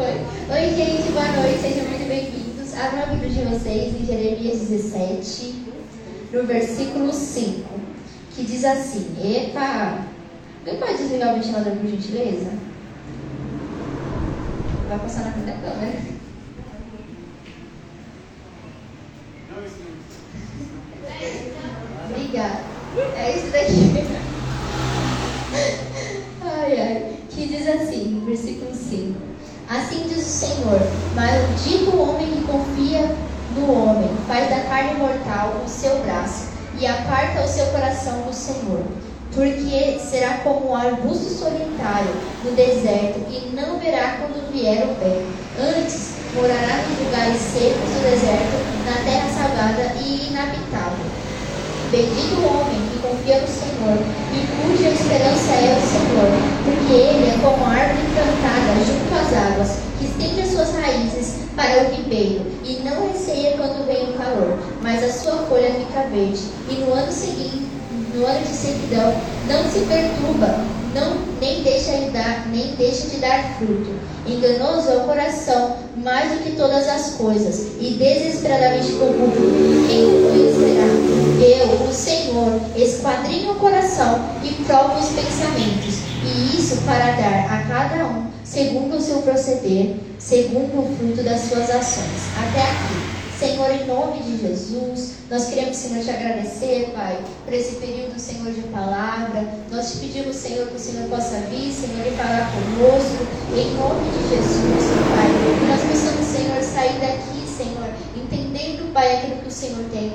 Oi. Gente, boa noite, sejam muito bem-vindos. Abra o livro de vocês em Jeremias 17, no versículo 5, que diz assim: Epa! Alguém pode desligar o ventilador, por gentileza? Vai passar na frente da câmera. Obrigada. É isso daqui. Ai, ai. Que diz assim, versículo 5. Assim diz o Senhor: Maldito o homem que confia no homem, faz da carne mortal o seu braço e aparta o seu coração do Senhor porque será como um arbusto solitário no deserto e não verá quando vier o bem. Antes morará nos lugares secos do deserto, na terra salgada e inabitável. Bendito o homem que confia no Senhor e cuja esperança é o Senhor, porque ele é como árvore plantada junto às águas, estende as suas raízes para o ribeiro e não receia quando vem o calor, mas a sua folha fica verde, e no ano seguinte no ano de sequidão, não se perturba, não, nem, deixa de dar, nem deixa de dar fruto. Enganoso é o coração, mais do que todas as coisas, e desesperadamente corrupto. Quem o conhecerá? Eu, o Senhor, esquadrinho o coração e provo os pensamentos, e isso para dar a cada um, segundo o seu proceder, segundo o fruto das suas ações. Até aqui. Senhor, em nome de Jesus, nós queremos, Senhor, te agradecer, Pai, por esse período, Senhor, de palavra. Nós te pedimos, Senhor, que o Senhor possa vir, Senhor, e falar conosco, em nome de Jesus, Pai. Que nós possamos, Senhor, sair daqui, Senhor, entendendo, Pai, aquilo que o Senhor tem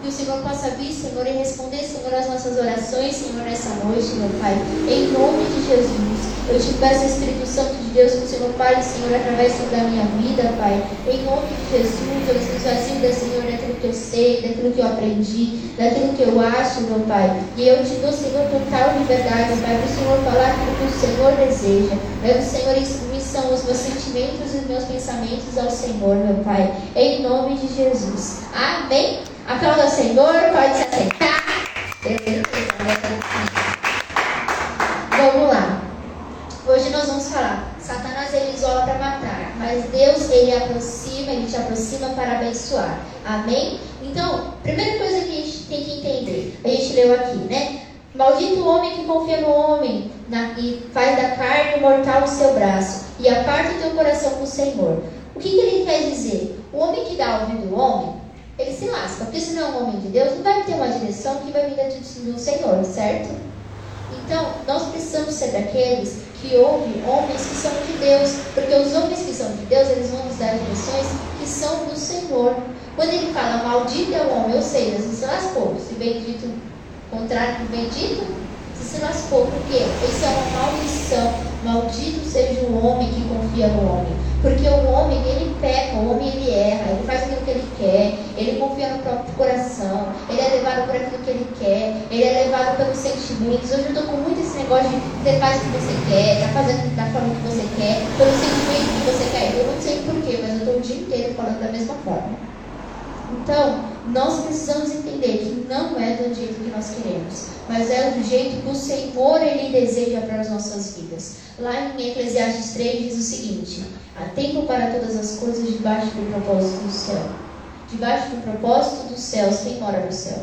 que o Senhor possa vir, Senhor, e responder, Senhor, as nossas orações, Senhor, nessa noite, meu Pai. Em nome de Jesus. Eu te peço, Espírito Santo de Deus, que o Senhor fale, Senhor, através da minha vida, Pai. Em nome de Jesus, eu estou ajuda, Senhor, daquilo que eu sei, daquilo que eu aprendi, daquilo que eu acho, meu Pai. E eu te dou, Senhor, total liberdade, Pai, para o Senhor falar aquilo que o Senhor deseja. Leve, Senhor, em missão os meus sentimentos e os meus pensamentos ao Senhor, meu Pai. Em nome de Jesus. Amém. Aplauda o Senhor, pode se aceitar. Vamos lá. Hoje nós vamos falar. Satanás ele isola para matar, mas Deus ele aproxima, ele te aproxima para abençoar. Amém? Então, primeira coisa que a gente tem que entender, a gente leu aqui, né? Maldito o homem que confia no homem na, e faz da carne mortal o seu braço e aparta o teu coração com o Senhor. O que, que ele quer dizer? O homem que dá ouvido ao homem, ele se lasca. Porque se não é um homem de Deus, não vai ter uma direção que vai vir do Senhor, certo? Então, nós precisamos ser daqueles que ouvem homens que são de Deus. Porque os homens que são de Deus, eles vão nos dar direções que são do Senhor. Quando ele fala maldito é o homem, ou seja, se lascou. Se bendito, contrário do bendito, se se lascou. Por quê? Isso é uma maldição. Maldito seja o homem que confia no homem. Porque o homem, ele peca, o homem, ele erra, ele faz aquilo que ele quer, ele confia no próprio coração, ele é levado por aquilo que ele quer, ele é levado pelos sentimentos. Hoje eu estou com muito esse negócio de você faz o que você quer, tá fazendo da forma que você quer, pelo sentimento que você quer. Eu não sei porquê, mas eu estou o dia inteiro falando da mesma forma. Então, nós precisamos entender que não é do jeito que nós queremos, mas é do jeito que o Senhor ele deseja para as nossas vidas. Lá em Eclesiastes 3 diz o seguinte: Há tempo para todas as coisas debaixo do propósito do céu. Debaixo do propósito dos céus, quem mora no céu?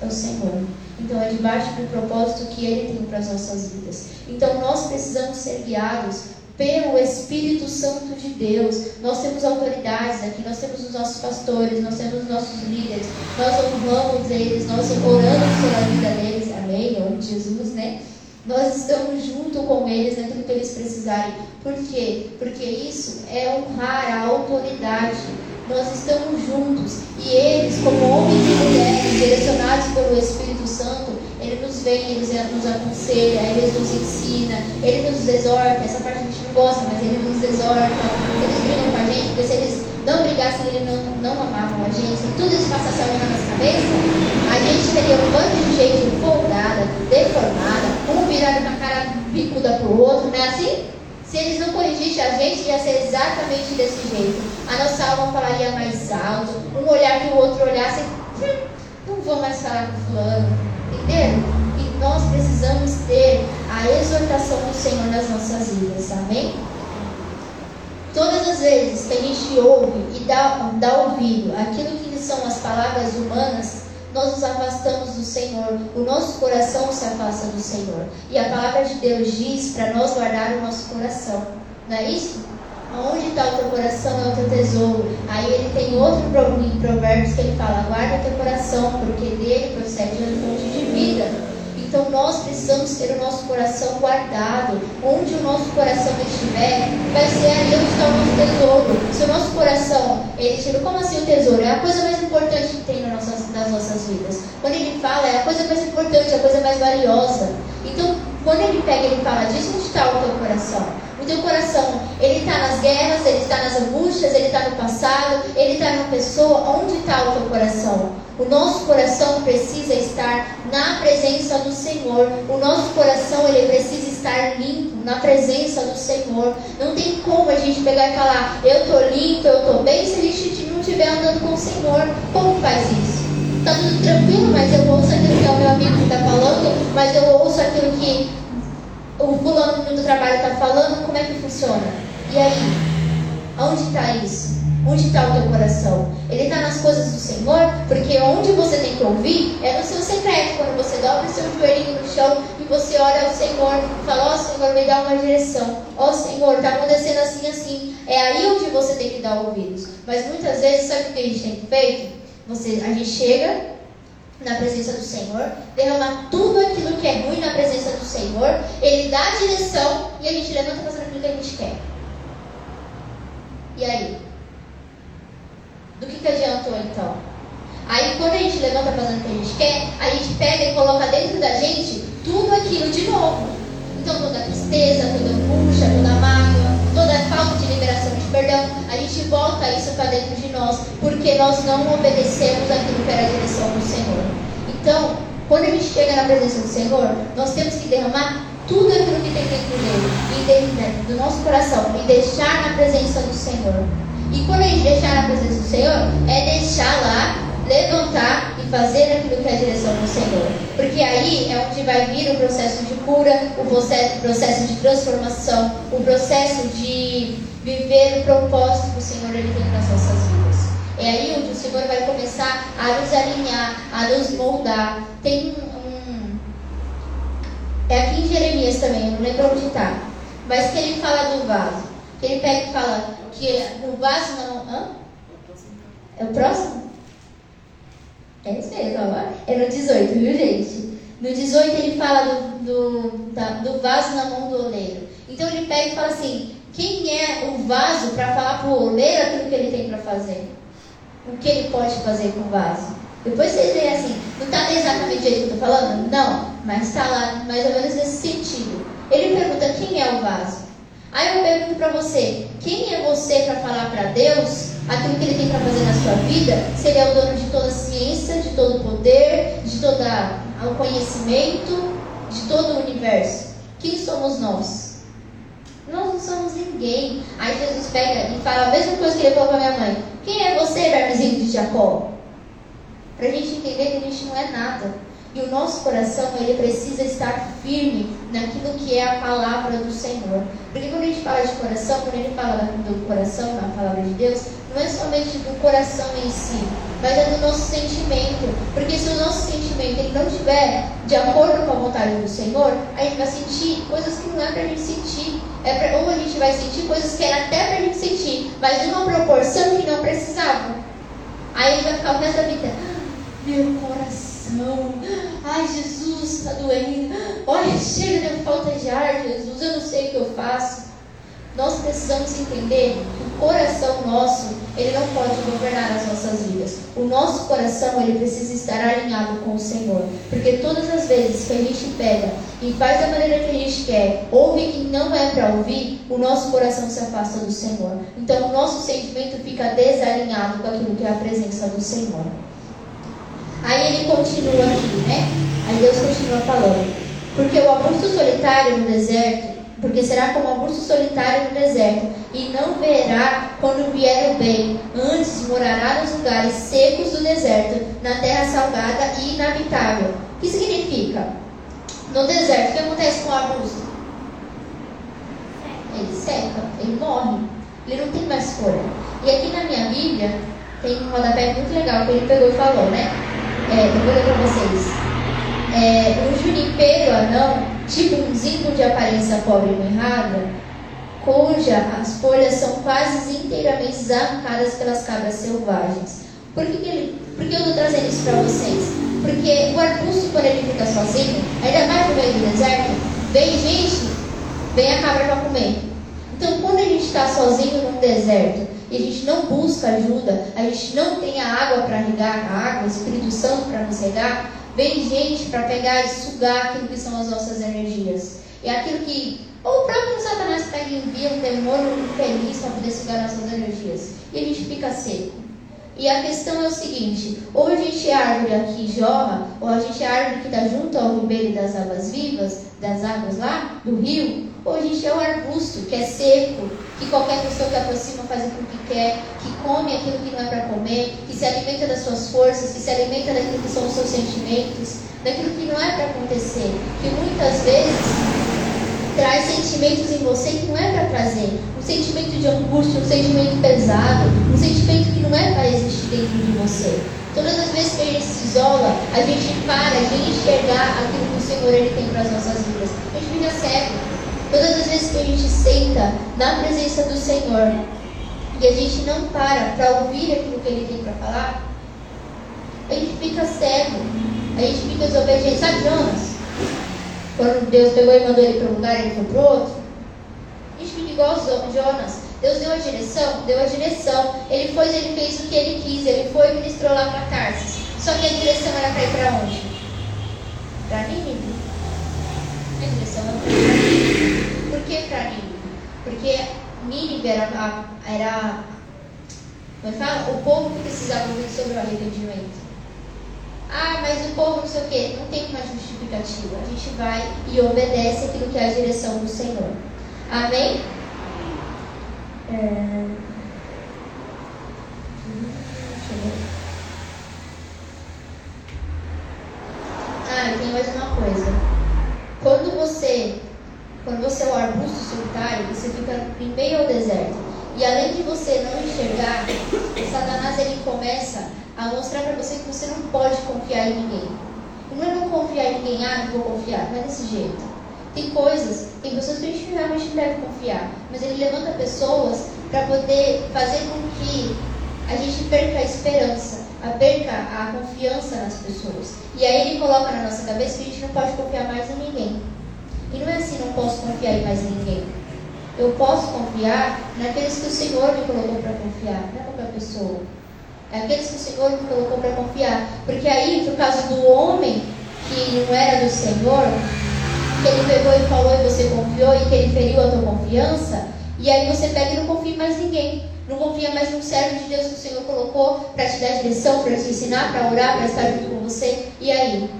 É o Senhor. Então é debaixo do propósito que Ele tem para as nossas vidas. Então nós precisamos ser guiados pelo Espírito Santo de Deus. Nós temos autoridades aqui, nós temos os nossos pastores, nós temos os nossos líderes, nós honramos eles, nós oramos pela vida deles, amém? Em nome de Jesus, né? Nós estamos junto com eles naquilo que eles precisarem. Por quê? Porque isso é honrar a autoridade. Nós estamos juntos e eles, como homens e mulheres direcionados pelo Espírito Santo, ele nos vem, ele nos aconselha, ele nos ensina, ele nos exorta. Essa parte a gente não gosta, mas ele nos exorta. Eles brigam com a gente, porque se eles não brigassem, eles não, não amavam a gente. Se tudo isso passasse a na nossa cabeça, a gente teria um bando de gente folgada, deformada, um virado com a cara bicuda pro outro, não é assim? Se eles não corrigissem a gente, ia ser exatamente desse jeito. A nossa alma falaria mais alto, um olhar que o outro olhasse, hum, não vou mais falar com fulano. Entendeu? E nós precisamos ter a exortação do Senhor nas nossas vidas, amém? todas as vezes que a gente ouve e dá, dá ouvido aquilo que são as palavras humanas, nós nos afastamos do Senhor, o nosso coração se afasta do Senhor. E a palavra de Deus diz para nós guardar o nosso coração. Não é isso? Onde está o teu coração é o teu tesouro. Aí ele tem outro Provérbios que ele fala: guarda teu coração, porque dele procede a fonte de vida. Então nós precisamos ter o nosso coração guardado. Onde o nosso coração estiver, vai ser ali onde está o nosso tesouro. Se o nosso coração, ele estiver, como assim o tesouro? É a coisa mais importante que tem nas nossas, vidas. Quando ele fala, é a coisa mais importante, a coisa mais valiosa. Então, quando ele pega ele fala disso, onde está o teu coração? O teu coração, ele está nas guerras, ele está nas angústias, ele está no passado, ele está na pessoa. Onde está o teu coração? O nosso coração precisa estar na presença do Senhor. O nosso coração ele precisa estar limpo na presença do Senhor. Não tem como a gente pegar e falar, eu estou limpo, eu estou bem, se a gente não estiver andando com o Senhor. Como faz isso? Está tudo tranquilo, mas eu ouço aquilo que é o meu amigo está falando, mas eu ouço aquilo que o fulano do trabalho está falando, como é que funciona? E aí? Onde está isso? Onde está o teu coração? Ele está nas coisas do Senhor? Porque onde você tem que ouvir é no seu secreto, quando você dobra o seu joelhinho no chão e você olha ao Senhor e fala, ó oh, Senhor, me dá uma direção. Ó oh, Senhor, está acontecendo assim, assim. É aí onde você tem que dar ouvidos. Mas muitas vezes, sabe o que a gente tem feito? Você, a gente chega na presença do Senhor, derramar tudo aquilo que é ruim na presença do Senhor, Ele dá a direção e a gente levanta fazendo aquilo que a gente quer. E aí? Do que, que adiantou então? Aí quando a gente levanta fazendo o que a gente quer, a gente pega e coloca dentro da gente tudo aquilo de novo. Então toda tristeza, toda angústia, toda mágoa, toda falta de liberação de perdão, a gente volta isso para dentro de nós, porque nós não obedecemos aquilo que era a direção do Senhor. Então, quando a gente chega na presença do Senhor, nós temos que derramar tudo aquilo que tem dentro dele, dentro do nosso coração, e deixar na presença do Senhor. E quando a gente deixar na presença do Senhor, é deixar lá, levantar e fazer aquilo que é a direção do Senhor. Porque aí é onde vai vir o processo de cura, o processo, de transformação, o processo de viver o propósito que o Senhor ele tem nas nossas vidas. É aí onde o Senhor vai começar a nos alinhar, a nos moldar. Tem um. É aqui em Jeremias também, não lembro onde está. Mas que ele fala do vaso. Que ele pega e fala que o vaso não. Hã? É o próximo? É isso mesmo, ó. É no 18, viu, gente? No 18 ele fala do, do, da, do vaso na mão do oleiro. Então ele pega e fala assim: quem é o vaso para falar para o oleiro aquilo que ele tem para fazer? O que ele pode fazer com o vaso? Depois vocês veem assim, não está exatamente o jeito que eu estou falando? Não, mas está lá mais ou menos nesse sentido. Ele pergunta quem é o vaso. Aí eu pergunto para você: quem é você para falar para Deus aquilo que Ele tem para fazer na sua vida? Se Ele é o dono de toda a ciência, de todo o poder, de todo o conhecimento, de todo o universo. Quem somos nós? Nós não somos ninguém. Aí Jesus pega e fala a mesma coisa que ele falou para minha mãe: Quem é você, vermezinho de Jacó? Para a gente entender que a gente não é nada. E o nosso coração, ele precisa estar firme naquilo que é a palavra do Senhor. Porque quando a gente fala de coração, quando ele fala do coração na palavra de Deus, não é somente do coração em si, mas é do nosso sentimento. Porque se o nosso sentimento ele não estiver de acordo com a vontade do Senhor, a gente vai sentir coisas que não é para a gente sentir. É pra, ou a gente vai sentir coisas que era até para a gente sentir, mas de uma proporção que não precisava. Aí vai ficar o resto da vida. Meu coração coração. Ai, Jesus, está doendo. Olha, chega de falta de ar, Jesus. Eu não sei o que eu faço. Nós precisamos entender que o coração nosso, ele não pode governar as nossas vidas. O nosso coração, ele precisa estar alinhado com o Senhor. Porque todas as vezes que a gente pega e faz da maneira que a gente quer, ouve que não é para ouvir, o nosso coração se afasta do Senhor. Então, o nosso sentimento fica desalinhado com aquilo que é a presença do Senhor. Aí ele continua aqui, né? Aí Deus continua falando. Porque o abuso solitário no deserto, porque será como abuso solitário no deserto, e não verá quando vier o bem, antes morará nos lugares secos do deserto, na terra salgada e inabitável. O que significa? No deserto, o que acontece com o abuso? Ele seca, ele morre. Ele não tem mais folha. E aqui na minha Bíblia tem um rodapé muito legal que ele pegou e falou, né? É, eu vou ler para vocês. É, um junipeiro anão, tipo um zinco de aparência pobre e mirrada, cuja as folhas são quase inteiramente arrancadas pelas cabras selvagens. Por que, que, ele, por que eu estou trazendo isso para vocês? Porque o arbusto, quando ele fica sozinho, ainda mais no meio do deserto, vem gente, vem a cabra para comer. Então, quando a gente está sozinho num deserto e a gente não busca ajuda, a gente não tem a água para regar, a água, o Espírito Santo para nos regar, vem gente para pegar e sugar aquilo que são as nossas energias. É aquilo que ou o próprio Satanás pega e envia um demônio infeliz para poder sugar nossas energias. E a gente fica seco. E a questão é o seguinte: ou a gente é árvore aqui jorra, ou a gente é árvore que está junto ao ribeiro das águas vivas, das águas lá, do rio, ou a gente é o arbusto que é seco, que qualquer pessoa que aproxima faz aquilo que quer, que come aquilo que não é para comer, que se alimenta das suas forças, que se alimenta daquilo que são os seus sentimentos, daquilo que não é para acontecer, que muitas vezes traz sentimentos em você que não é para trazer. Um sentimento de angústia, um sentimento pesado, um sentimento que não é para existir dentro de você. Todas as vezes que a gente se isola, a gente para de enxergar aquilo que o Senhor ele tem para as nossas vidas. A gente fica cego. Todas as vezes que a gente senta na presença do Senhor e a gente não para para ouvir aquilo que Ele tem para falar, a gente fica cego, a gente fica desobediente. Sabe, Jonas? Quando Deus pegou e mandou ele para um lugar, ele foi para outro. A gente fica igual Jonas. Deus deu a direção, deu a direção. Ele foi, ele fez o que ele quis. Ele foi e ministrou lá para Tarsis. Só que a direção era para ir para onde? Para Nínive. A direção era para que para Nínive? Porque Nínive era, era como é fala? o povo que precisava ouvir sobre o arrependimento. Ah, mas o povo não sei o quê. Não tem uma justificativa. A gente vai e obedece aquilo que é a direção do Senhor. Amém? É... Ah, tem mais uma coisa. Quando você, quando você é o arbusto solitário, você fica em meio ao deserto. E além de você não enxergar, Satanás ele começa a mostrar para você que você não pode confiar em ninguém. Não é não confiar em ninguém, ah, não vou confiar, não é desse jeito. Tem coisas, tem pessoas que a gente realmente deve confiar, mas ele levanta pessoas para poder fazer com que a gente perca a esperança, a perca a confiança nas pessoas. E aí ele coloca na nossa cabeça que a gente não pode confiar mais em ninguém. E não é assim, não posso confiar em mais ninguém. Eu posso confiar naqueles que o Senhor me colocou para confiar, não é qualquer pessoa. É aqueles que o Senhor me colocou para confiar. Porque aí, por causa do homem que não era do Senhor, que ele pegou e falou e você confiou e que ele feriu a tua confiança, e aí você pega e não confia em mais ninguém. Não confia mais num servo de Deus que o Senhor colocou para te dar direção, para te ensinar, para orar, para estar junto com você. E aí?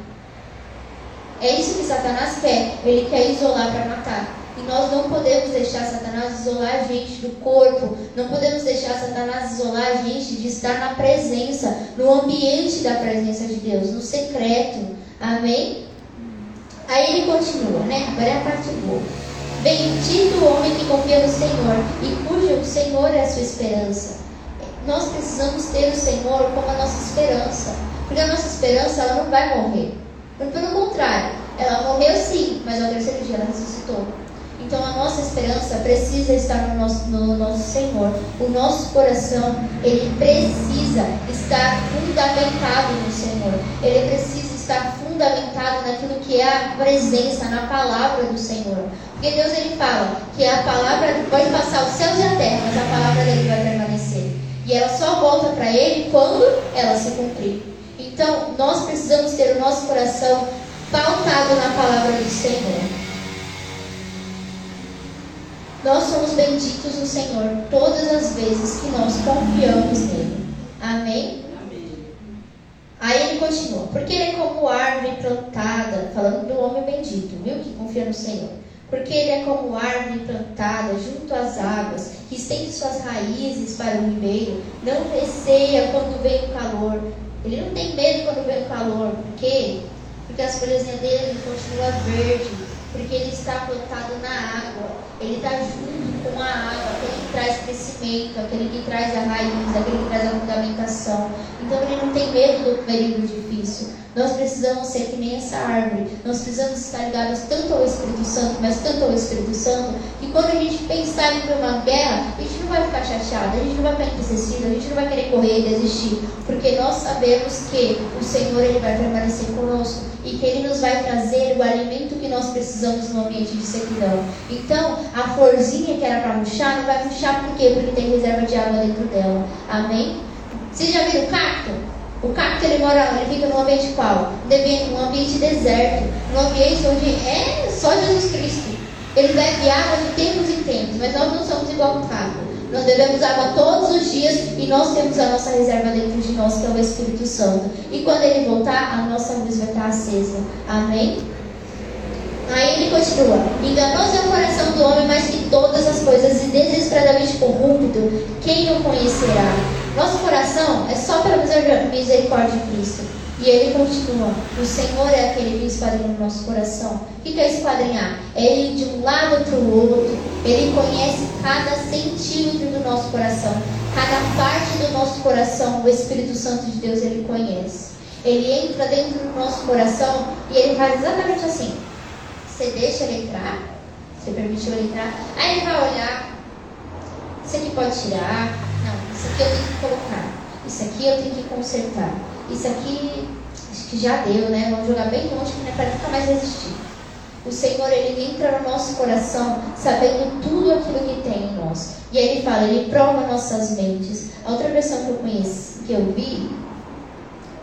É isso que Satanás quer. Ele quer isolar para matar. E nós não podemos deixar Satanás isolar a gente do corpo, não podemos deixar Satanás isolar a gente de estar na presença, no ambiente da presença de Deus, no secreto. Amém? Aí ele continua, né? Agora é a parte boa. Bendito o homem que confia no Senhor e cujo Senhor é a sua esperança. Nós precisamos ter o Senhor como a nossa esperança, porque a nossa esperança ela não vai morrer. Pelo contrário, ela morreu sim, mas ao terceiro dia ela ressuscitou. Então a nossa esperança precisa estar no nosso, no nosso Senhor. O nosso coração, ele precisa estar fundamentado no Senhor. Ele precisa estar fundamentado naquilo que é a presença, na palavra do Senhor. Porque Deus ele fala que a palavra pode passar os céus e a terra, mas a palavra dele vai permanecer. E ela só volta para ele quando ela se cumprir. Então, nós precisamos ter o nosso coração pautado na palavra do Senhor. Nós somos benditos no Senhor todas as vezes que nós confiamos nele. Amém? Amém. Aí ele continua, porque ele é como árvore plantada, falando do homem bendito, viu? Que confia no Senhor. Porque ele é como árvore plantada junto às águas, que estende suas raízes para o ribeiro, não receia quando vem o calor. Ele não tem medo quando vem o calor. Por quê? Porque as folhas dele continuam verdes porque ele está plantado na água, ele está junto com a água, aquele traz crescimento, aquele que traz a raiz, aquele que traz a fundamentação. Então ele não tem medo do período difícil. Nós precisamos ser que nem essa árvore. Nós precisamos estar ligados tanto ao Espírito Santo, mas tanto ao Espírito Santo, que quando a gente pensar em uma guerra, a gente não vai ficar chateado, a gente não vai ficar entristecido, a gente não vai querer correr e desistir, porque nós sabemos que o Senhor ele vai permanecer conosco e que Ele nos vai trazer o alimento que nós precisamos no ambiente de sequidão. Então, a florzinha que era para murchar, não vai murchar por quê? Porque tem reserva de água dentro dela. Amém? Vocês já viram o cacto? O cacto ele mora, ele fica num ambiente qual? Num ambiente deserto, num ambiente onde é só Jesus Cristo. Ele bebe água de tempos em tempos, mas nós não somos igual o cacto. Nós bebemos água todos os dias e nós temos a nossa reserva dentro de nós, que é o Espírito Santo. E quando ele voltar, a nossa luz vai estar acesa. Amém? Aí ele continua: Enganoso é o coração do homem mais que todas as coisas, e desesperadamente corrupto, quem o conhecerá? Nosso coração é só pela misericórdia de Cristo. E ele continua: O Senhor é aquele que esquadrinha o nosso coração. O que é esquadrinhar? É ir de um lado para o outro. Ele conhece cada centímetro do nosso coração, cada parte do nosso coração. O Espírito Santo de Deus ele conhece. Ele entra dentro do nosso coração e ele faz exatamente assim. Você deixa ele entrar, você permitiu ele entrar, aí ele vai olhar. Isso aqui pode tirar. Não, isso aqui eu tenho que colocar. Isso aqui eu tenho que consertar isso aqui acho que já deu, né? Vamos jogar bem longe que não é para nunca mais resistir. O Senhor, Ele entra no nosso coração sabendo tudo aquilo que tem em nós. E aí Ele fala, Ele prova nossas mentes. A outra versão que eu conheço, que eu vi,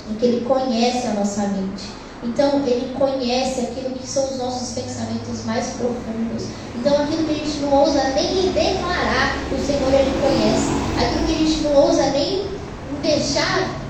é que Ele conhece a nossa mente. Então, Ele conhece aquilo que são os nossos pensamentos mais profundos. Então, aquilo que a gente não ousa nem declarar, o Senhor, Ele conhece. Aquilo que a gente não ousa nem deixar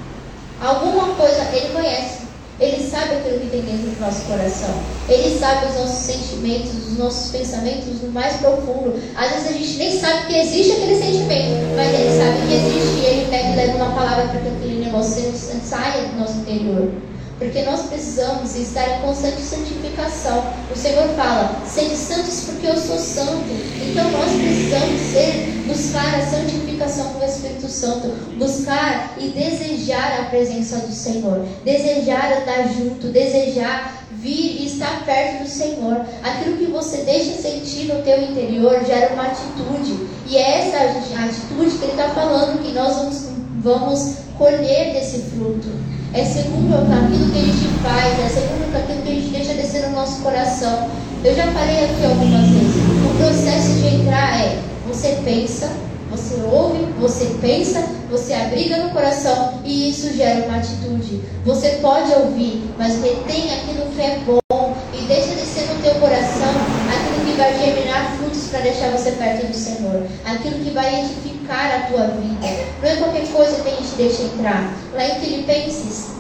Alguma coisa ele conhece. Ele sabe aquilo que tem dentro do nosso coração. Ele sabe os nossos sentimentos, os nossos pensamentos no mais profundo. Às vezes a gente nem sabe que existe aquele sentimento, mas ele sabe que existe e ele pega e leva uma palavra para que aquele negócio saia do nosso interior. Porque nós precisamos estar em constante santificação. O Senhor fala, sede santos porque eu sou santo. Então nós precisamos ser, buscar a santificação com o Espírito Santo, buscar e desejar a presença do Senhor, desejar andar junto, desejar vir e estar perto do Senhor. Aquilo que você deixa sentir no teu interior gera uma atitude. E é essa atitude que ele está falando que nós vamos, vamos colher desse fruto é segundo aquilo que a gente faz, é segundo aquilo que a gente deixa descer no nosso coração. Eu já falei aqui algumas vezes. O processo de entrar é você pensa, você ouve, você pensa, você abriga no coração e isso gera uma atitude. Você pode ouvir, mas retém aquilo que é bom e deixa descer no teu coração aquilo que vai germinar frutos para deixar você perto do Senhor. Aquilo que vai edificar a tua vida. Não é qualquer coisa que a gente deixa entrar. Lá em Filipenses,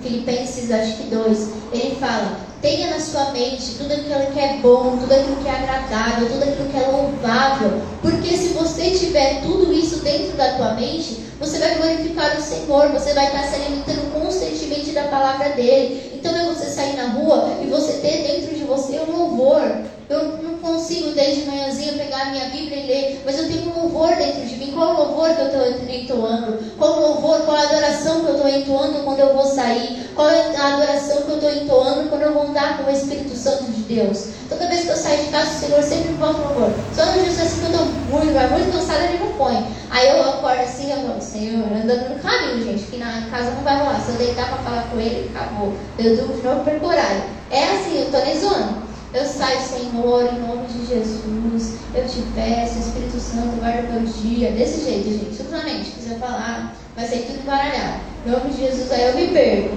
Filipenses acho que 2, ele fala: tenha na sua mente tudo aquilo que é bom, tudo aquilo que é agradável, tudo aquilo que é louvável. Porque se você tiver tudo isso dentro da tua mente, você vai glorificar o Senhor, você vai estar se alimentando constantemente da palavra dele. Então é você sair na rua e você ter dentro de você um louvor. Eu não consigo desde manhãzinha pegar a minha Bíblia e ler, mas eu tenho um louvor dentro de mim. Qual louvor que eu estou entoando? Qual louvor, qual adoração que eu estou entoando quando eu vou sair? Qual é a adoração que eu estou entoando quando eu vou andar com o Espírito Santo de Deus? Toda vez que eu saio de casa, o Senhor sempre me um louvor. Só no dia assim que eu estou muito, muito cansada, ele não põe. Aí eu acordo assim, eu falo, Senhor, andando no caminho, gente, que na casa não vai rolar. Se eu deitar para falar com ele, acabou. Eu durmo de novo horário. É assim, eu estou nem zoando. Eu saio, Senhor, em nome de Jesus. Eu te peço, Espírito Santo, guarda meu dia. Desse jeito, gente. Simplesmente, quiser falar, vai ser tudo embaralhado. Em nome de Jesus, aí eu me perco.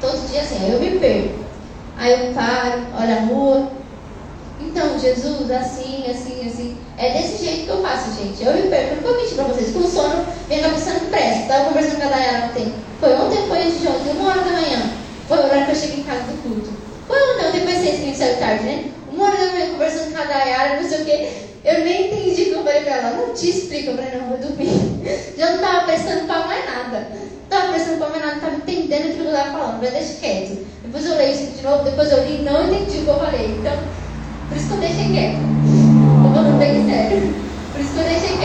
Todo dia assim, aí eu me perco. Aí eu paro, olho a rua. Então, Jesus, assim, assim, assim. É desse jeito que eu faço, gente. Eu me perco. Eu não vou mentir pra vocês. Com sono, minha cabeça não presta. Tava conversando com a Dayana ontem. Foi ontem, foi de ontem, uma hora da manhã. Foi o horário que eu cheguei em casa do culto. Foi ontem, ontem foi a gente saiu tarde, né? Uma hora da manhã conversando com a Dayara, não sei o quê. Eu nem entendi o que eu falei pra ela. Não te explico. Eu falei, não, vou dormir. Já não tava prestando pra mais nada. Não tava prestando pra mais nada, tava entendendo o que eu tava falando. Falei, deixa quieto. Depois eu leio isso de novo, depois eu li não entendi o que eu falei. Então, por isso que eu deixei quieto. Eu vou bem sério. Por isso que eu deixei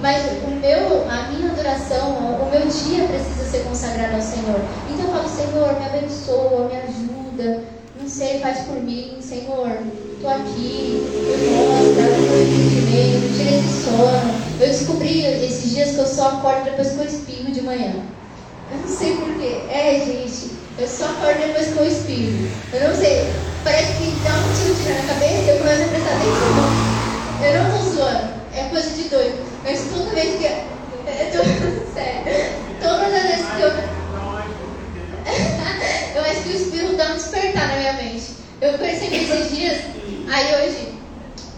Mas o meu, a minha adoração, o meu dia precisa ser consagrado ao Senhor. Então eu falo, Senhor, me abençoa, me ajuda, não sei, faz por mim, Senhor. Estou aqui, me mostra, me entendimento, tira esse sono. Eu descobri esses dias que eu só acordo depois que eu espirro de manhã. Eu não sei porquê. É, gente, eu só acordo depois que eu espirro. Eu não sei, parece que dá um tilt na cabeça e eu começo a prestar atenção. Eu não estou zoando, é coisa de doido. Mas toda vez que. Eu tô sério. Todas as vezes que eu. eu acho que o espírito dá um despertar na minha mente. Eu percebi esses dias, aí hoje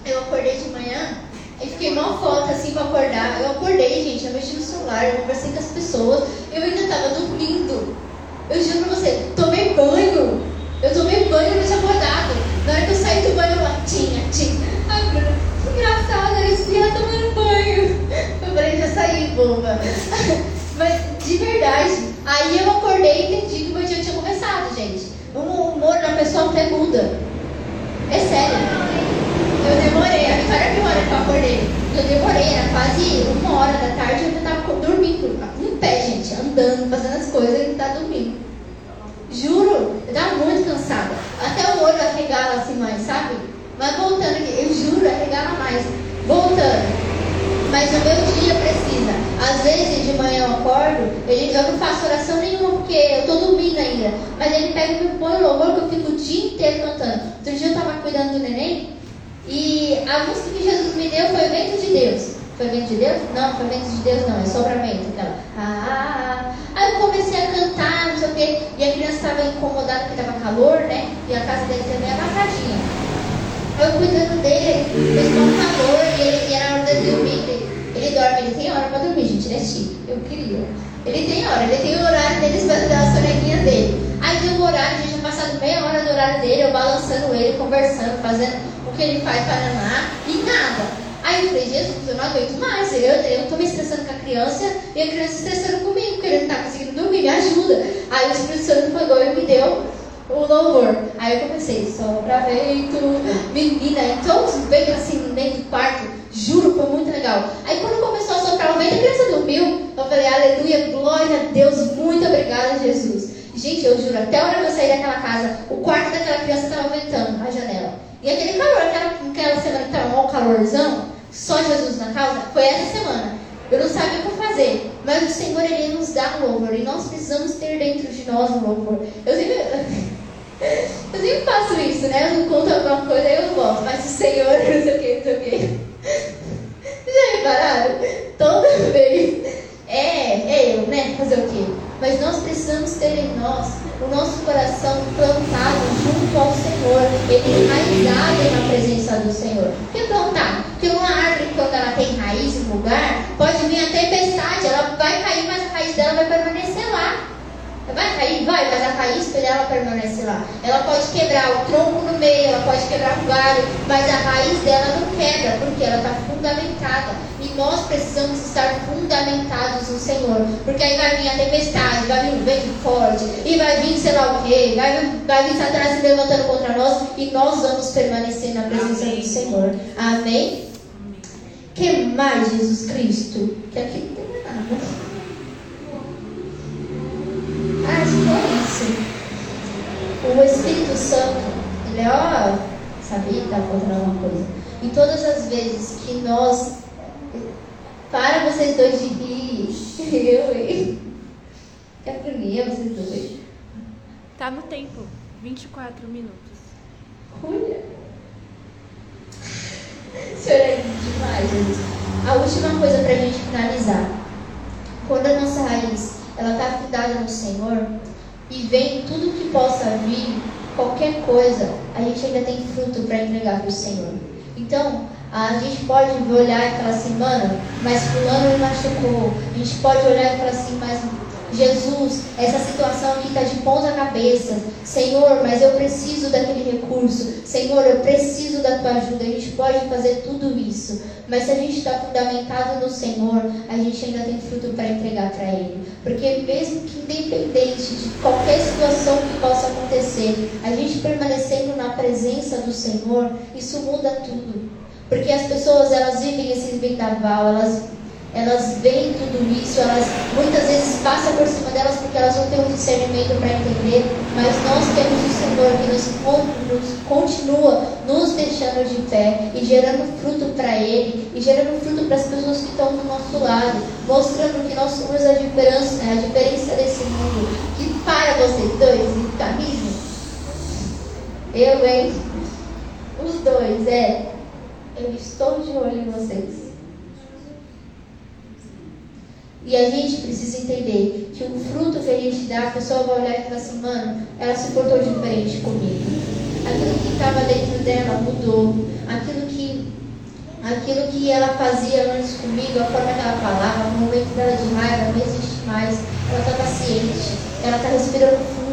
eu acordei de manhã e fiquei mal foto assim pra acordar. Eu acordei, gente, eu mexi no celular, eu conversei com as pessoas, eu ainda tava dormindo. Eu juro pra você, tomei banho. Eu tomei banho e não tinha acordado. Na hora que eu saí do banho, eu lá, tinha, tinha. Ai, Bruno, que engraçado, esse dia tomando banho. Eu falei, já saí, boba. Mas, de verdade, aí eu acordei e entendi que o meu dia tinha começado, gente. O humor da pessoa até muda. É sério. Eu demorei, a Vitória viu hora que eu acordei. Eu demorei, era quase uma hora da tarde, eu ainda estava dormindo. Em pé, gente, andando, fazendo as coisas, e estava dormindo. Juro, eu estava muito cansada. Arregala assim mais, sabe? Mas voltando aqui, eu juro, arregala mais. Voltando. Mas o meu dia precisa. Às vezes de manhã eu acordo, ele, eu não faço oração nenhuma porque eu estou dormindo ainda. Mas ele pega e me põe louvor que eu fico o dia inteiro cantando. Outro dia eu estava cuidando do neném e a música que Jesus me deu foi Vento de Deus. Foi vento de Deus? Não, foi vento de Deus não, é sopramento. Ah, ah. Aí eu comecei a cantar, não sei o quê. E a criança estava incomodada porque estava calor, né? E a casa dele também é abafadinha. Eu cuidando dele, fez um calor e, ele, e era hora de dormir. Ele, dorme, ele tem hora para dormir, gente, ele é. Eu queria. Ele tem hora, ele tem o horário dele para dar a sonequinha dele. Aí deu o horário, gente tinha passado meia hora do horário dele, eu balançando ele, conversando, fazendo o que ele faz para nanar e nada. Aí eu falei, Jesus, eu não aguento mais. Eu, eu tô me estressando com a criança e a criança estressando comigo, porque ele não tá conseguindo dormir, me ajuda. Aí o Espírito Santo pegou e me deu o louvor. Aí eu comecei, sopra vento, menina, então veio assim no meio do quarto, juro, foi muito legal. Aí quando começou a soprar o vento, a criança dormiu. Eu falei, aleluia, glória a Deus, muito obrigada, Jesus. Gente, eu juro, até a hora que eu saí daquela casa, o quarto daquela criança estava ventando a janela. E aquele calor, aquela, aquela semana que estava um calorzão, só Jesus na causa, foi essa semana. Eu não sabia o que fazer, mas o Senhor ele nos dá um louvor e nós precisamos ter dentro de nós um louvor. Eu sempre, eu sempre faço isso, né? Eu não conto alguma coisa, eu não gosto, mas o Senhor, não sei o que, não sei o que. Já repararam? Toda vez. É, é eu, né? Fazer o quê? Mas nós precisamos ter em nós o nosso coração plantado junto ao Senhor, ele enraizado na presença do Senhor. Por que plantar? Porque uma árvore, quando ela tem raiz no lugar, pode vir a tempestade, ela vai cair, mas a raiz dela vai permanecer lá. Vai cair? Vai, mas a raiz dela permanece lá. Ela pode quebrar o tronco no meio, ela pode quebrar o galho, mas a raiz dela não quebra, porque ela está fundamentada. E nós precisamos estar fundamentados no Senhor. Porque aí vai vir a tempestade, vai vir um vento forte, e vai vir sei lá o quê, vai, vai vir Satanás se levantando contra nós, e nós vamos permanecer na presença Amém. do Senhor. Amém? que mais, Jesus Cristo? Que aqui não tem nada. Acho é isso. O Espírito Santo, ele é, ó, sabia que estava faltando alguma coisa. E todas as vezes que nós. Para vocês dois de rir. Eu, hein? Que agonia vocês dois. Tá no tempo. 24 minutos. Olha. Senhor é demais, Jesus. A última coisa para a gente finalizar. Quando a nossa raiz ela está fundada no Senhor e vem tudo que possa vir, qualquer coisa, a gente ainda tem fruto para entregar para o Senhor. Então, a gente pode olhar e falar assim, mano, mas fulano me machucou. A gente pode olhar e falar assim, mas Jesus, essa situação aqui está de ponta cabeça. Senhor, mas eu preciso daquele recurso. Senhor, eu preciso da tua ajuda. A gente pode fazer tudo isso. Mas se a gente está fundamentado no Senhor, a gente ainda tem fruto para entregar para Ele. Porque mesmo que independente de qualquer situação que possa acontecer, a gente permanecendo na presença do Senhor, isso muda tudo. Porque as pessoas, elas vivem esse vendaval, elas elas veem tudo isso, elas muitas vezes passam por cima delas porque elas não têm um discernimento para entender, mas nós temos o Senhor que nos, continua nos deixando de pé e gerando fruto para Ele e gerando fruto para as pessoas que estão do nosso lado, mostrando que nós somos a diferença, a diferença desse mundo. Que para vocês dois, e camisa. Eu, hein? Os dois, é. Eu estou de olho em vocês. E a gente precisa entender que o fruto que a gente dá, a pessoa vai olhar e falar assim, mano, ela se portou diferente comigo. Aquilo que estava dentro dela mudou. Aquilo que, aquilo que ela fazia antes comigo, a forma que ela falava, o momento dela de raiva não existe mais. Ela está paciente, ela está respirando fundo,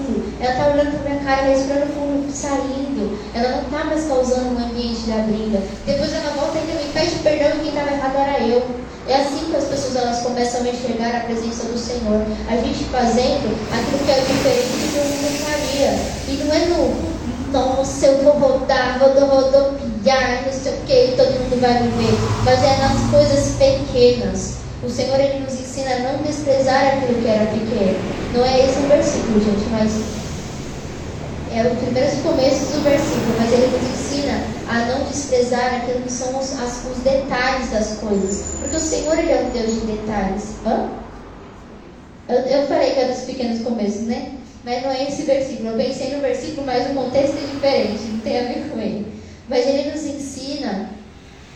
ela está olhando para minha cara, respirando fundo, saindo. Ela não está mais causando um ambiente da briga. Depois ela volta e me pede perdão e quem estava errado era eu. É assim que as pessoas elas começam a enxergar a presença do Senhor. A gente fazendo aquilo que é diferente do que o mundo faria. E não é no, nossa, eu vou rodar, vou rodopiar, não sei o que, todo mundo vai me ver. Mas é nas coisas pequenas. O Senhor ele nos ensina a não desprezar aquilo que era pequeno. Não é esse o versículo, gente, mas é o primeiro começo do versículo, mas ele nos ensina a não desprezar aquilo que são os, as, os detalhes das coisas. Porque o Senhor ele é um Deus de detalhes. Hã? Eu, eu falei que é dos pequenos começos, né? Mas não é esse versículo. Eu pensei no versículo, mas o contexto é diferente, não tem a ver com ele. Mas ele nos ensina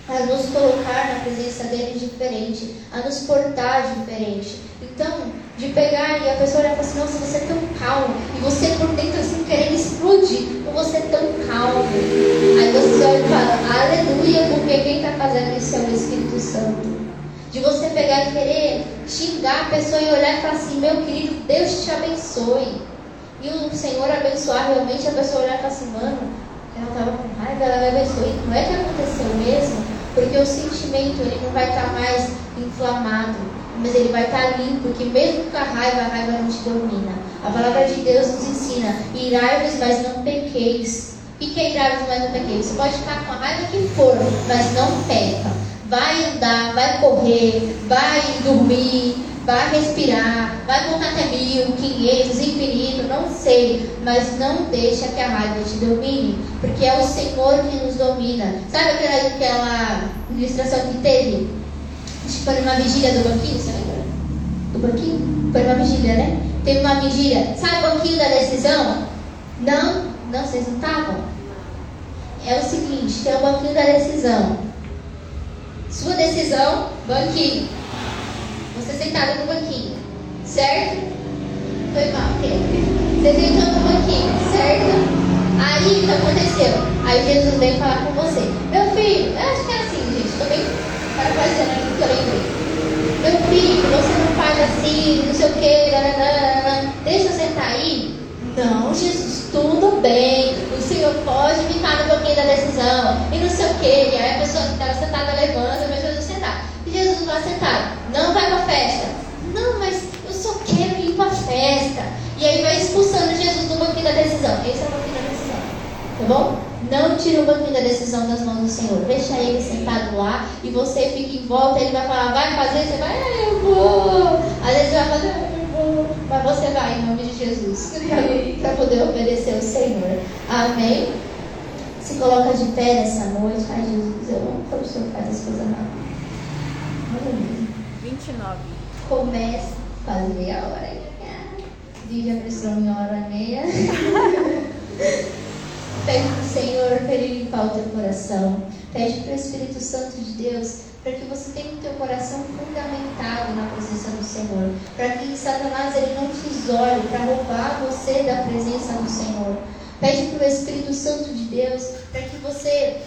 a nos colocar na presença dele diferente, a nos portar diferente. Então, de pegar e a pessoa olhar e falar assim, nossa, você é tão calmo, e você por dentro assim querendo explodir, ou você é tão calmo. Aí você olha e fala, aleluia, porque quem está fazendo isso é o Espírito Santo. De você pegar e querer xingar a pessoa e olhar e falar assim, meu querido, Deus te abençoe. E o Senhor abençoar realmente a pessoa olhar e falar assim, mano, ela estava com raiva, ela me abençoe. Não é que aconteceu mesmo, porque o sentimento ele não vai estar mais inflamado, mas ele vai estar limpo, porque mesmo com a raiva, a raiva não te domina. A palavra de Deus nos ensina: irai-vos, mas não pequeis. O que é irai-vos, mas não pequeis? Você pode ficar com a raiva que for, mas não peca. Vai andar, vai correr, vai dormir, vai respirar, vai contar até mil, quinhentos, infinito, não sei, mas não deixa que a raiva te domine, porque é o Senhor que nos domina. Sabe aquela, aquela ilustração que teve? Foi numa vigília do banquinho, você lembra? Do banquinho? Foi numa vigília, né? Teve uma vigília. Sabe o banquinho da decisão? Não? Não, vocês não estavam? É o seguinte, tem o banquinho da decisão. Sua decisão, banquinho você sentado no banquinho, certo? Foi mal, Você sentou no banquinho, certo? Aí o que aconteceu? Aí Jesus veio falar com você. Meu filho, eu acho que é assim, gente, estou bem parafraseando Meu filho, você não faz assim, não sei o que, deixa eu sentar aí. Não, Jesus, tudo bem. O Senhor pode ficar no banquinho da decisão. E não sei o que. E aí a pessoa que estava sentada levanta, mas Jesus sentar. E Jesus vai sentar. Não vai para a festa. Não, mas eu só quero ir para a festa. E aí vai expulsando Jesus do banquinho da decisão. Esse é o banquinho da decisão. Tá bom? Não tira o banquinho da decisão das mãos do Senhor. Deixa ele sentado lá e você fica em volta. Ele vai falar, vai fazer? Você vai, ah, eu vou. Às vezes vai fazer, ah, eu vou. Mas você vai em nome de Jesus. Para poder obedecer o Senhor. Amém? Se coloca de pé nessa noite. Ai, Jesus, eu amo quando o Senhor faz as coisas. Aleluia. 29. Começa quase meia hora. Vive a pressão em hora e meia. Pede para o Senhor para Ele limpar o teu coração. Pede para o Espírito Santo de Deus para que você tenha o teu coração fundamentado na presença do Senhor. Para que Satanás ele não te isole para roubar você da presença do Senhor. Pede para o Espírito Santo de Deus para que você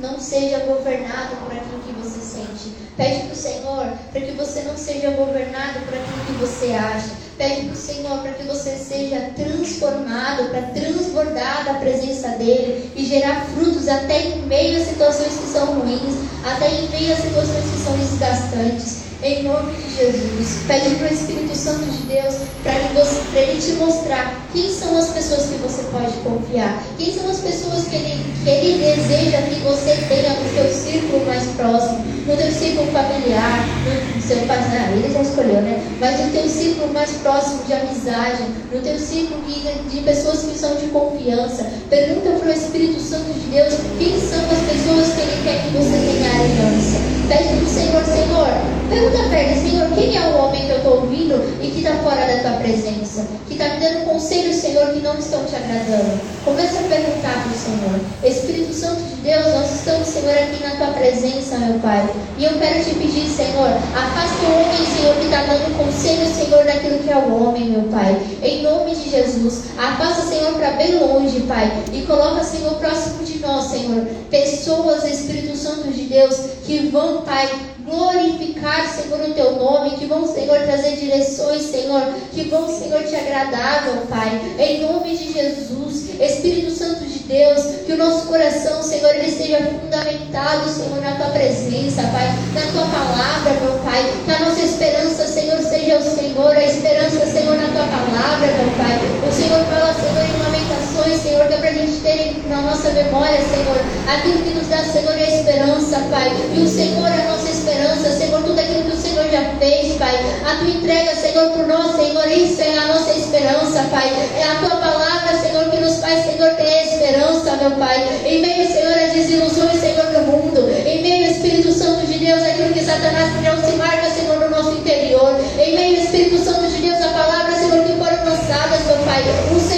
não seja governado por aquilo que você sente. Pede para o Senhor para que você não seja governado por aquilo que você acha. Pede para o Senhor para que você seja transformado, para transbordar da presença dEle e gerar frutos até em meio a situações que são ruins, até em meio a situações que são desgastantes. Em nome de Jesus. Pede para o Espírito Santo de Deus para ele te mostrar quem são as pessoas que você pode confiar. Quem são as pessoas que ele, que ele deseja que você tenha no seu círculo mais próximo, no seu círculo familiar, no mais próximo de amizade, no teu círculo de, pessoas que são de confiança. Pergunta para o Espírito Santo de Deus quem são as pessoas que Ele quer que você tenha aliança. Pede para o Senhor, Senhor, pergunta para Ele, Senhor, quem é o homem ouvindo e que está fora da tua presença? Que está me dando conselhos, Senhor, que não estão te agradando. Começa a perguntar para o Senhor. Espírito Santo de Deus, nós estamos, Senhor, aqui na tua presença, meu Pai. E eu quero te pedir, Senhor, afasta o homem, Senhor, que está dando conselho, Senhor, daquilo que é o homem, meu Pai. Em nome de Jesus. Afasta, Senhor, para bem longe, Pai. E coloca, Senhor, próximo de nós, Senhor. Pessoas, Espírito Santo de Deus, que vão, Pai, glorificar, Senhor, o teu nome, que vão, Senhor, trazer direções, Senhor, que vão, Senhor, te agradar, meu Pai. Em nome de Jesus, Espírito Santo de Deus, que o nosso coração, Senhor, ele esteja fundamentado, Senhor, na tua presença, Pai, na tua palavra, meu Pai, que a nossa esperança, Senhor, seja o Senhor, a esperança, Senhor, na tua palavra, meu Pai. O Senhor fala, Senhor, em Senhor, que é para a gente ter na nossa memória, Senhor, aquilo que nos dá, Senhor, é a esperança, Pai. E o Senhor é a nossa esperança, Senhor, tudo aquilo que o Senhor já fez, Pai. A tua entrega, Senhor, por nós, Senhor, isso é a nossa esperança, Pai. É a tua palavra, Senhor, que nos faz, Senhor, ter esperança, meu Pai. Em meio, Senhor, às desilusões, Senhor, do mundo. Em meio, Espírito Santo de Deus, aquilo que Satanás não se marca, Senhor, no nosso interior. Em meio, Espírito Santo de Deus, a palavra, Senhor, que foram lançadas, meu Pai. O Senhor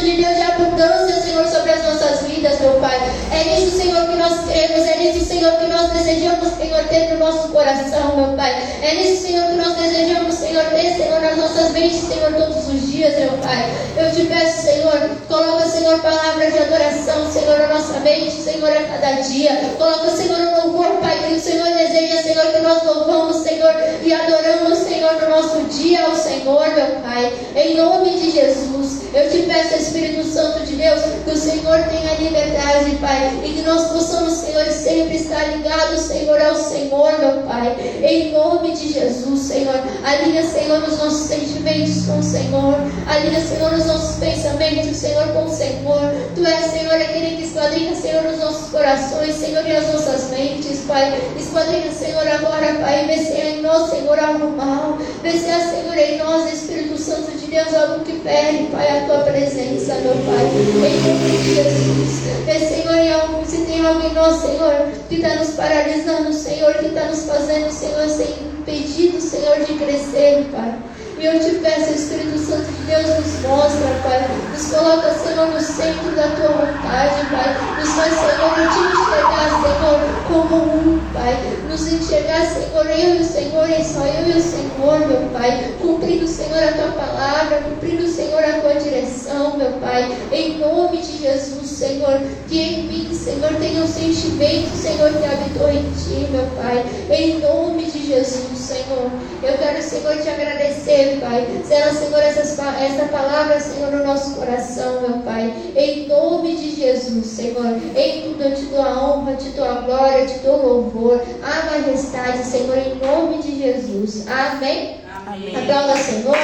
de Deus, de abundância, Senhor, sobre as nossas vidas, meu Pai. É nisso, Senhor, que nós queremos, é nisso, Senhor, que nós desejamos, Senhor, ter no nosso coração, meu Pai. É nisso, Senhor, que nós desejamos, Senhor, ter, Senhor, nas nossas mentes, Senhor, todos os dias, meu Pai. Eu te peço, Senhor, coloca, Senhor, palavras de adoração, Senhor, na nossa mente, Senhor, a cada dia. Coloca, Senhor, o louvor, Pai, que o Senhor deseja, Senhor, que nós louvamos, Senhor, e adoramos, Senhor, no nosso dia ao Senhor, meu Pai. Em nome de Jesus, eu te peço, Espírito Santo de Deus, que o Senhor tenha liberdade, Pai, e que nós possamos, Senhor, sempre estar ligados, Senhor, ao Senhor, meu Pai. Em nome de Jesus, Senhor. Alinha, Senhor, os nossos sentimentos com o Senhor. Alinha, Senhor, os nossos pensamentos, Senhor, com o Senhor. Tu és, Senhor, aquele que esquadrinha, Senhor, os nossos corações, Senhor, e as nossas mentes, Pai. Esquadrinha, Senhor, agora, Pai. Vê se há em nós, Senhor, algo mal. Vê se há, Senhor, em nós, Espírito Santo de Deus, algo que fere, Pai, a tua presença, meu Pai. Em nome de Jesus. Vê, Senhor, em algo, se tem algo em nós, Senhor, que está nos paralisando, Senhor, que está nos fazendo, Senhor, ser impedido, Senhor, de crescer, Pai. E eu te peço, Espírito Santo de Deus, nos mostra, Pai. Nos coloca, Senhor, no centro da tua vontade, Pai. Nos faz, Senhor, te enxergar, Senhor, como um, Pai. Nos enxergar, Senhor, eu e o Senhor, e só eu e o Senhor, meu Pai. Cumprindo, Senhor, a tua palavra, cumprindo, Senhor, a tua direção, meu Pai. Em nome de Jesus, Senhor, que em mim, Senhor, tenha um sentimento, Senhor, que habitou em ti, meu Pai. Em nome de Jesus, Senhor. Eu quero, Senhor, te agradecer. Pai. Será, Senhor, essas, essa palavra, Senhor, no nosso coração, meu Pai. Em nome de Jesus, Senhor. Em tudo eu te dou a honra, te dou a glória, te dou louvor, a majestade, Senhor, em nome de Jesus. Amém? Amém. Aplauda, Senhor.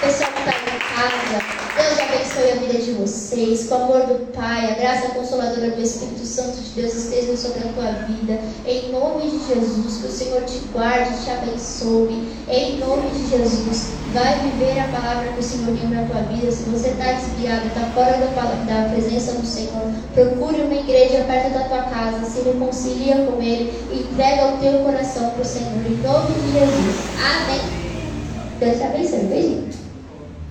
Pessoal que está em casa. Deus abençoe a vida de vocês, com o amor do Pai, a graça consoladora do Espírito Santo de Deus esteja sobre a tua vida. Em nome de Jesus, que o Senhor te guarde, te abençoe. Em nome de Jesus, vai viver a palavra que o Senhor deu na tua vida. Se você está desviado, está fora da, da presença do Senhor, procure uma igreja perto da tua casa, se reconcilia com Ele e entrega o teu coração para o Senhor. Em nome de Jesus. Amém. Deus te abençoe. Beijinho.